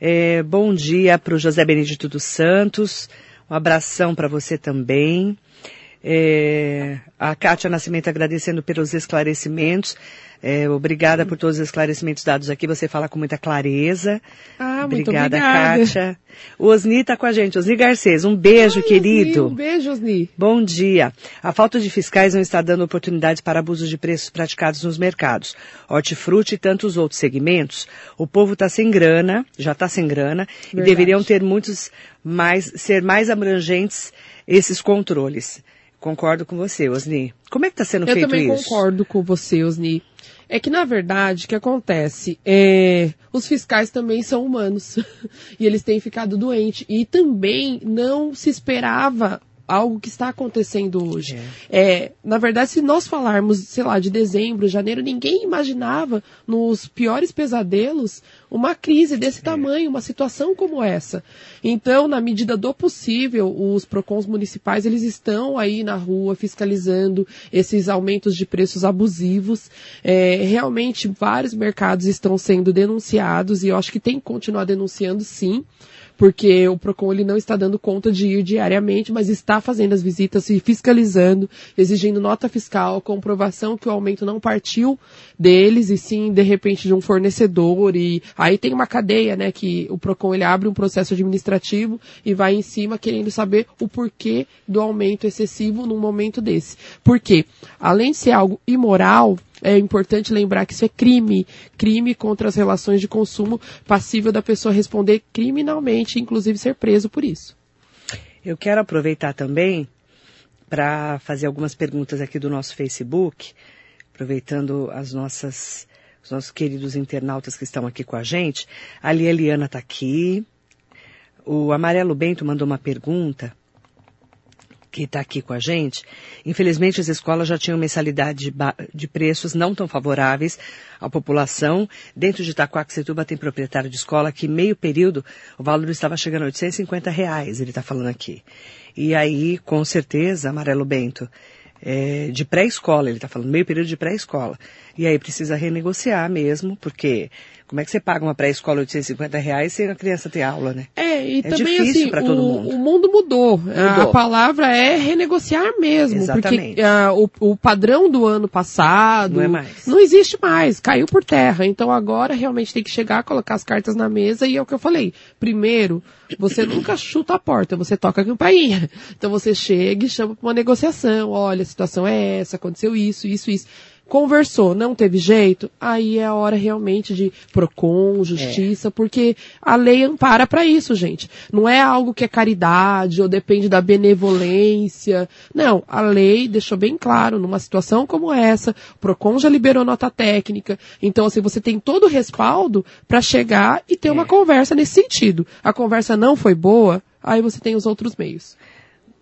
É, bom dia para o José Benedito dos Santos. Um abração para você também. É, a Kátia Nascimento agradecendo pelos esclarecimentos. É, obrigada por todos os esclarecimentos dados aqui. Você fala com muita clareza.
Ah,
muito
obrigada,
obrigada. Kátia. O Osni está com a gente. Osni Garcês, um beijo, Ai, querido.
Osni, um beijo, Osni.
Bom dia. A falta de fiscais não está dando oportunidades para abusos de preços praticados nos mercados. Hortifruti e tantos outros segmentos. O povo está sem grana, já está sem grana, Verdade. e deveriam ter muitos mais, ser mais abrangentes esses controles Concordo com você, Osni. Como é que está sendo
Eu
feito
também
isso?
concordo com você, Osni. É que, na verdade, o que acontece? É, os fiscais também são humanos. e eles têm ficado doentes. E também não se esperava algo que está acontecendo hoje. É. na verdade, se nós falarmos, sei lá, de dezembro, janeiro, ninguém imaginava, nos piores pesadelos, uma crise desse é. tamanho, uma situação como essa. Então, na medida do possível, os PROCONs municipais, eles estão aí na rua fiscalizando esses aumentos de preços abusivos. É, realmente, vários mercados estão sendo denunciados e eu acho que tem que continuar denunciando sim porque o PROCON ele não está dando conta de ir diariamente, mas está fazendo as visitas e fiscalizando, exigindo nota fiscal, comprovação que o aumento não partiu deles e sim, de repente, de um fornecedor e aí tem uma cadeia, né, que o PROCON ele abre um processo administrativo e vai em cima querendo saber o porquê do aumento excessivo num momento desse. Porque, além de ser algo imoral, é importante lembrar que isso é crime, crime contra as relações de consumo, passível da pessoa responder criminalmente, inclusive ser preso por isso.
Eu quero aproveitar também para fazer algumas perguntas aqui do nosso Facebook, aproveitando as nossas os nossos queridos internautas que estão aqui com a gente. A Lia Eliana está aqui. O Amarelo Bento mandou uma pergunta que está aqui com a gente, infelizmente as escolas já tinham mensalidade de, de, preços não tão favoráveis à população. Dentro de Itaquaquecetuba tem proprietário de escola que meio período o valor estava chegando a 850 reais, ele está falando aqui. E aí, com certeza, Amarelo Bento, é, de pré-escola, ele está falando meio período de pré-escola. E aí precisa renegociar mesmo, porque como é que você paga uma pré-escola 850 reais sem a criança ter aula, né?
É, e é também assim, o, o, mundo mudou. mudou. A palavra é renegociar mesmo. Exatamente. Porque uh, o, o, padrão do ano passado
não, é mais.
não existe mais, caiu por terra. Então agora realmente tem que chegar, colocar as cartas na mesa e é o que eu falei. Primeiro, você nunca chuta a porta, você toca a campainha. Então você chega e chama para uma negociação. Olha, a situação é essa, aconteceu isso, isso, isso conversou, não teve jeito, aí é a hora realmente de PROCON, justiça, é. porque a lei ampara para isso, gente. Não é algo que é caridade ou depende da benevolência. Não, a lei deixou bem claro, numa situação como essa, o PROCON já liberou nota técnica, então assim, você tem todo o respaldo para chegar e ter é. uma conversa nesse sentido. A conversa não foi boa, aí você tem os outros meios.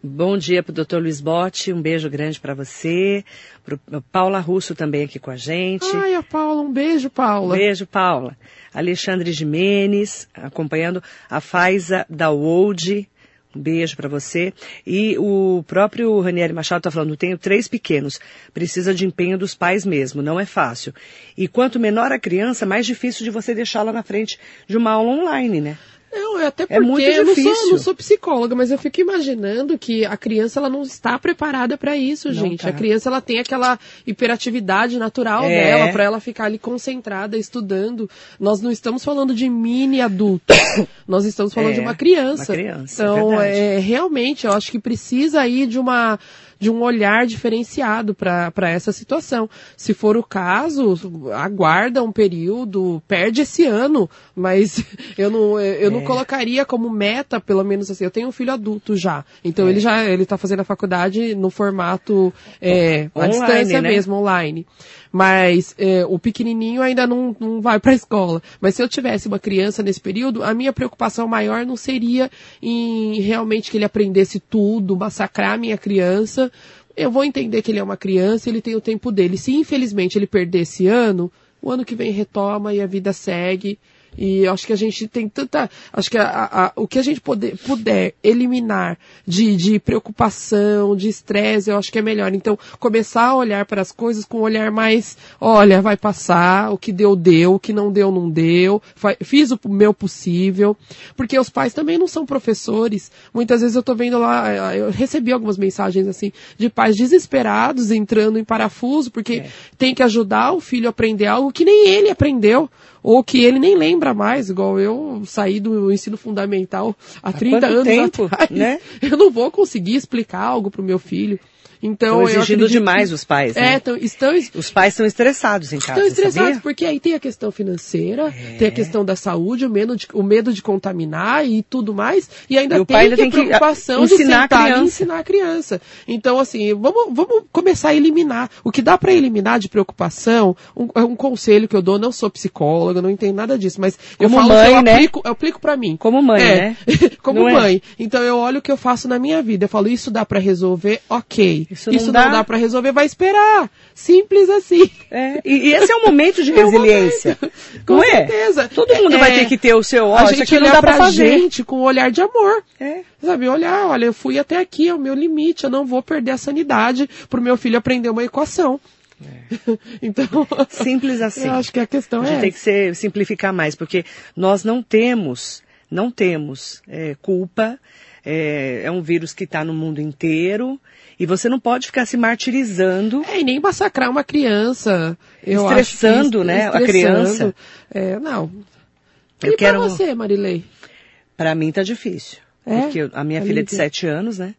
Bom dia para o doutor Luiz Botti, um beijo grande para você. Pro Paula Russo também aqui com a gente.
Ai, a Paula, um beijo, Paula.
Um beijo, Paula. Alexandre Jimenez, acompanhando a Faiza da Wold. Um beijo para você. E o próprio Ranieri Machado está falando, tenho três pequenos, precisa de empenho dos pais mesmo, não é fácil. E quanto menor a criança, mais difícil de você deixá-la na frente de uma aula online, né?
Não, é até porque é muito eu não sou, não sou, psicóloga, mas eu fico imaginando que a criança ela não está preparada para isso, não gente. Tá. A criança ela tem aquela hiperatividade natural é. dela para ela ficar ali concentrada estudando. Nós não estamos falando de mini adulto, nós estamos falando é, de uma criança.
Uma criança.
Então,
é,
é realmente, eu acho que precisa aí de uma de um olhar diferenciado para essa situação. Se for o caso, aguarda um período, perde esse ano, mas eu não, eu não é. colocaria como meta, pelo menos assim, eu tenho um filho adulto já, então é. ele já ele está fazendo a faculdade no formato é, à distância né? mesmo, online mas é, o pequenininho ainda não, não vai para a escola. Mas se eu tivesse uma criança nesse período, a minha preocupação maior não seria em realmente que ele aprendesse tudo, massacrar a minha criança. Eu vou entender que ele é uma criança, ele tem o tempo dele. Se infelizmente ele perder esse ano, o ano que vem retoma e a vida segue. E acho que a gente tem tanta. Acho que a, a, o que a gente poder, puder eliminar de, de preocupação, de estresse, eu acho que é melhor. Então, começar a olhar para as coisas com um olhar mais: olha, vai passar, o que deu, deu, o que não deu, não deu, fiz o meu possível. Porque os pais também não são professores. Muitas vezes eu estou vendo lá, eu recebi algumas mensagens assim, de pais desesperados entrando em parafuso, porque é. tem que ajudar o filho a aprender algo que nem ele aprendeu. Ou que ele nem lembra mais, igual eu saí do ensino fundamental há 30 anos
tempo,
atrás,
né?
eu não vou conseguir explicar algo pro meu filho. Então,
Estão
eu
exigindo demais
que-
os pais,
É,
né?
tão- estão,
Os pais estão estressados em casa,
Estão estressados,
sabia?
porque aí tem a questão financeira,
É.
tem a questão da saúde, o medo, de, o medo de contaminar e tudo mais, e ainda
E
tem,
ainda
que
tem
a
que,
preocupação
ah,
de
ensinar a
sentar e
criança.
ensinar a criança. Então, assim, vamos, vamos começar a eliminar. O que dá para eliminar de preocupação, um, é um conselho que eu dou, não sou psicóloga, não entendo nada disso, mas eu
Como
falo
mãe,
que eu
né?
aplico, eu aplico para mim.
Como mãe,
É,
né?
Como
Não é?
mãe. Então eu olho o que eu faço na minha vida. Eu falo, isso dá pra resolver, ok.
Isso
Isso,
não
não,
dá?
dá, pra resolver, vai esperar. Simples assim.
É, e, e esse é um momento de
É
resiliência.
Com
não é?
certeza.
Todo mundo
É,
vai ter que ter o seu, ó,
a
isso
gente
não dá pra fazer.
gente com um olhar de amor.
É.
Sabe, olhar, olha, eu fui até aqui, é o meu limite, eu não vou perder a sanidade pro meu filho aprender uma equação. então,
Simples assim.
eu acho que a questão
A
é
gente tem
essa.
que ser, simplificar mais, porque nós não temos, não temos é, culpa. É, é um vírus que está no mundo inteiro e você não pode ficar se martirizando.
É, e nem massacrar uma criança. Eu que
Estressando, né, a criança.
É, não.
Eu
e
quero-
pra você, Marilei?
Para mim tá difícil,
É?
porque eu- a minha
Tá
filha de
livre.
sete anos, né?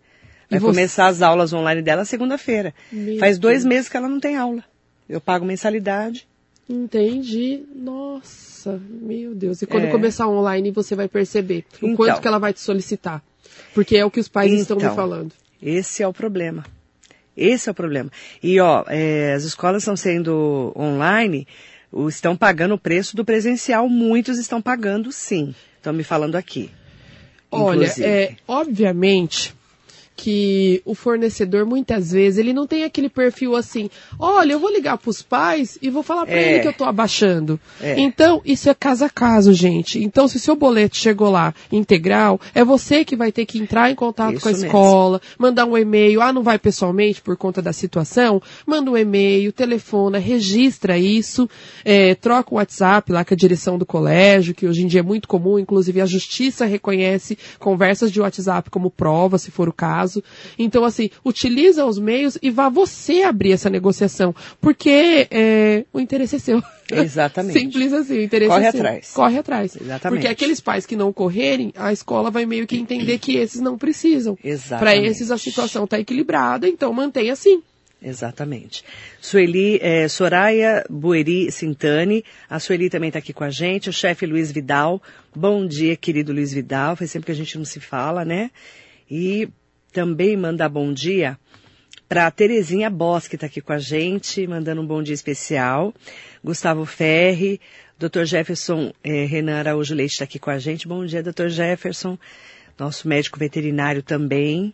E
Vai
você?
começar as aulas online dela segunda-feira. Faz dois
Deus.
meses que ela não tem aula. Eu pago mensalidade.
Entendi. Nossa, meu Deus. E quando
É.
começar online, você vai perceber o
Então.
quanto que ela vai te solicitar. Porque é o que os pais estão me
Então.
falando.
Esse é o problema. Esse é o problema. E ó, é, as escolas estão sendo online, estão pagando o preço do presencial. Muitos estão pagando, sim. Estão me falando aqui.
Olha, é, obviamente que o fornecedor muitas vezes ele não tem aquele perfil assim, olha, eu vou ligar para os pais e vou falar para
É.
ele que eu tô abaixando.
É.
Então, isso é caso a caso, gente. Então, se o seu boleto chegou lá integral, é você que vai ter que entrar em contato
Isso
com a
mesmo.
escola, mandar um e-mail, ah, não vai pessoalmente por conta da situação, manda um e-mail, telefona, registra isso, é, troca o WhatsApp lá com a direção do colégio, que hoje em dia é muito comum, inclusive a justiça reconhece conversas de WhatsApp como prova, se for o caso. Então, assim, utiliza os meios e vá você abrir essa negociação, porque é, o interesse é seu.
Exatamente.
Simples assim, o interesse
Corre
é seu.
atrás.
Corre atrás.
Exatamente.
Porque aqueles pais que não correrem, a escola vai meio que entender que esses não precisam. Para
Exatamente.
esses a situação está equilibrada, então mantém assim.
Exatamente. Sueli, é, Soraya Bueri Sintani, a Sueli também está aqui com a gente, o chefe Luiz Vidal. Bom dia, querido Luiz Vidal, faz sempre que a gente não se fala, né? E também mandar bom dia para a Terezinha Boss, que está aqui com a gente, mandando um bom dia especial. Gustavo Ferri, Dr. Jefferson eh, Renan Araújo Leite está aqui com a gente. Bom dia, Dr. Jefferson. Nosso médico veterinário também.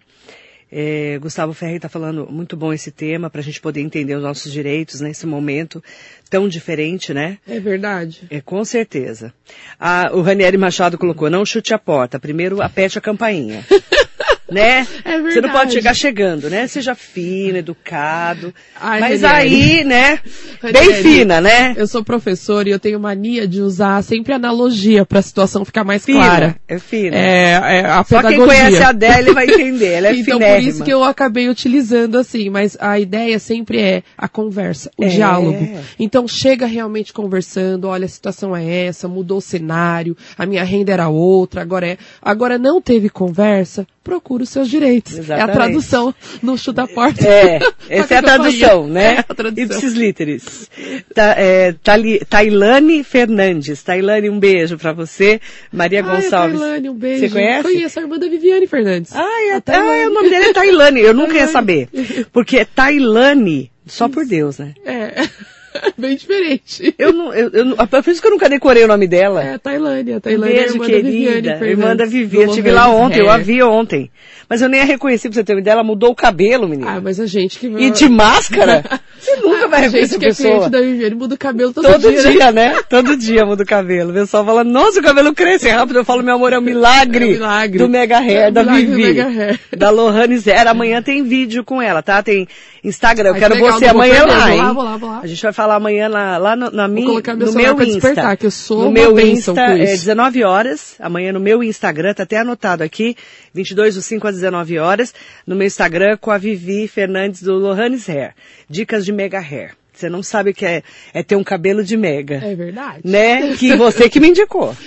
É, Gustavo Ferri está falando muito bom esse tema para a gente poder entender os nossos direitos nesse momento tão diferente, né?
É verdade.
É, com certeza. Ah, o Ranieri Machado colocou, não chute a porta, primeiro aperte a campainha. né?
É
Você não pode chegar chegando, né? Seja fino, educado.
Ai,
mas
Ranieri.
aí, né? Bem
Ranieri,
fina, né?
Eu sou professora e eu tenho mania de usar sempre analogia para a situação ficar mais
Fina,
clara.
é fina.
É, é a
Só quem
pedagogia.
conhece a Adélia vai entender, ela é
então
finérrima.
por isso que eu acabei utilizando assim, mas a ideia sempre é a conversa, o
É.
diálogo. Então chega realmente conversando, olha, a situação é essa, mudou o cenário, a minha renda era outra, agora é. Agora não teve conversa, procura os seus direitos. É a
Exatamente.
tradução no chuta a porta.
É, essa é a tradução, né?
É a tradução.
Ipsis literis. Ta, é, Tali- Tailane Fernandes. Tailane, um beijo pra você. Maria
Ai,
Gonçalves.
Tailane, um beijo.
Você conhece?
Conheço a irmã da Viviane Fernandes.
Ai,
A
a,
Tailane.
ai, o nome dele é Tailane. Eu nunca ia saber. Porque é Tailane, só por Deus, né?
É, bem diferente.
Eu não, eu, eu, não- por isso que eu nunca decorei o nome dela.
É a Tailândia, a Tailândia é
beijo,
irmã da Viviane
querida.
Fernandes.
Irmã da Vivi.
do
Eu estive lá ontem, eu
Hair.
a vi ontem. Mas eu nem a reconheci, pra você ter uma ideia. Ela mudou o cabelo, menina.
Ah, mas a gente que...
E de máscara? Você nunca vai
a
reconhecer
gente
a
que é
pessoa.
cliente da Viviane muda o cabelo todo,
Todo
dia,
dia,
né?
né? Todo dia muda o cabelo. O pessoal fala, nossa, o cabelo cresce rápido. Eu falo, meu amor, é um milagre,
É um milagre.
do Mega Hair,
É um
da Vivi.
Mega Hair.
Da Lohane Zero. Amanhã tem vídeo com ela, tá? Tem Instagram. Eu quero
que legal,
você
vou
amanhã lá,
Vou
hein?
lá, vou lá, vou lá.
A gente vai falar amanhã lá, lá no, na minha, no meu
pra
Insta.
despertar, que eu sou
no meu Insta é
isso.
19 horas. Amanhã no meu Instagram, tá até anotado aqui. 22 do 5 às 19 horas. No meu Instagram com a Vivi Fernandes do Lohanes Hair. Dicas de Mega Hair. Você não sabe o que é, é ter um cabelo de mega.
É verdade.
Né? Que você que me indicou.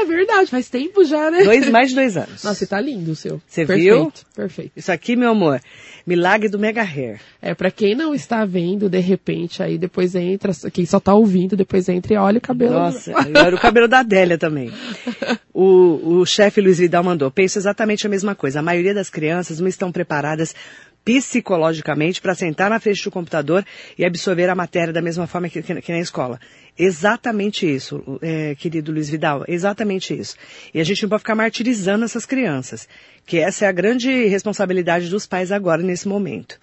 É verdade, faz tempo já, né?
Dois, mais de dois anos.
Nossa, e tá lindo o seu.
Você
Perfeito,
viu?
Perfeito.
Isso aqui, meu amor, milagre do Mega Hair.
É, pra quem não está vendo, de repente, aí depois entra, quem só tá ouvindo, depois entra e olha o cabelo.
Nossa, e olha o cabelo da Adélia também. O, o chefe Luiz Vidal mandou, penso exatamente a mesma coisa. A maioria das crianças não estão preparadas psicologicamente para sentar na frente do computador e absorver a matéria da mesma forma que, que, que na escola. Exatamente isso, é, querido Luiz Vidal, exatamente isso. E a gente não pode ficar martirizando essas crianças, que essa é a grande responsabilidade dos pais agora, nesse momento.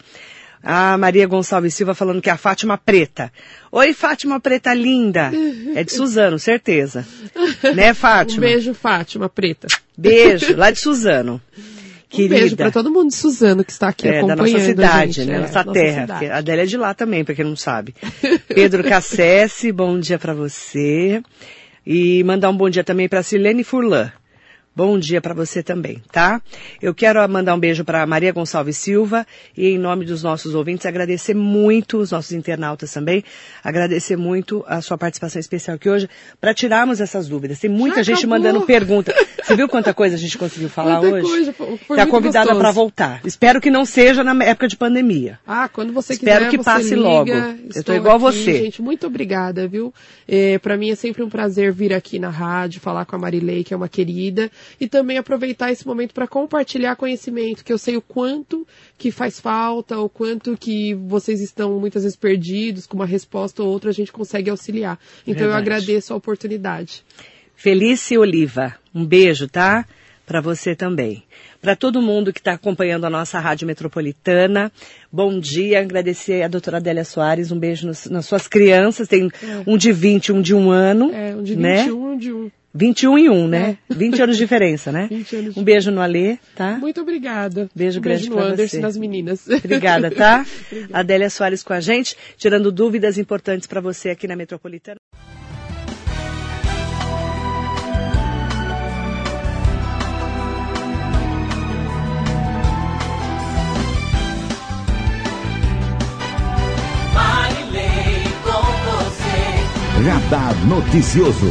A Maria Gonçalves Silva falando que é a Fátima Preta. Oi, Fátima Preta linda. É de Suzano, certeza. né, Fátima?
Um beijo, Fátima Preta.
Beijo, lá de Suzano. Querida.
Um beijo para todo mundo de Suzano que está aqui
é,
acompanhando.
Da nossa cidade,
gente,
né?
É,
nossa terra. A Adélia é de lá também, para quem não sabe. Pedro Cassese, bom dia para você. E mandar um bom dia também para Silene Furlan. Bom dia para você também, tá? Eu quero mandar um beijo para Maria Gonçalves Silva e em nome dos nossos ouvintes agradecer muito os nossos internautas também, agradecer muito a sua participação especial aqui hoje para tirarmos essas dúvidas. Tem muita
Já
gente
acabou.
mandando pergunta. Você viu quanta coisa a gente conseguiu falar
Muita
hoje?
coisa, foi- foi
tá
muito
convidada para voltar. Espero que não seja na época de pandemia.
Ah, quando você
Espero
quiser,
que
você
passe
liga.
logo. Eu
Estou
igual
aqui,
você.
Gente, muito obrigada, viu? É, para mim é sempre um prazer vir aqui na rádio, falar com a Marilei, que é uma querida, e também aproveitar esse momento para compartilhar conhecimento, que eu sei o quanto que faz falta, o quanto que vocês estão muitas vezes perdidos, com uma resposta ou outra a gente consegue auxiliar. Então eu
Verdade.
agradeço a oportunidade.
Felice Oliva, um beijo, tá? Para você também. Para todo mundo que está acompanhando a nossa Rádio Metropolitana, bom dia. Agradecer a doutora Adélia Soares, um beijo nos- nas suas crianças. Tem um de 20 um de um ano.
É, um de
né?
21, um de um.
21 e 1, né? 20 anos de diferença, né?
20 anos de
Um beijo no Alê, tá?
Muito obrigada.
Beijo
um
grande
beijo no
pra
Anderson
você.
nas meninas.
Obrigada, tá? Adélia Soares com a gente, tirando dúvidas importantes para você aqui na Metropolitana.
Radar Noticioso.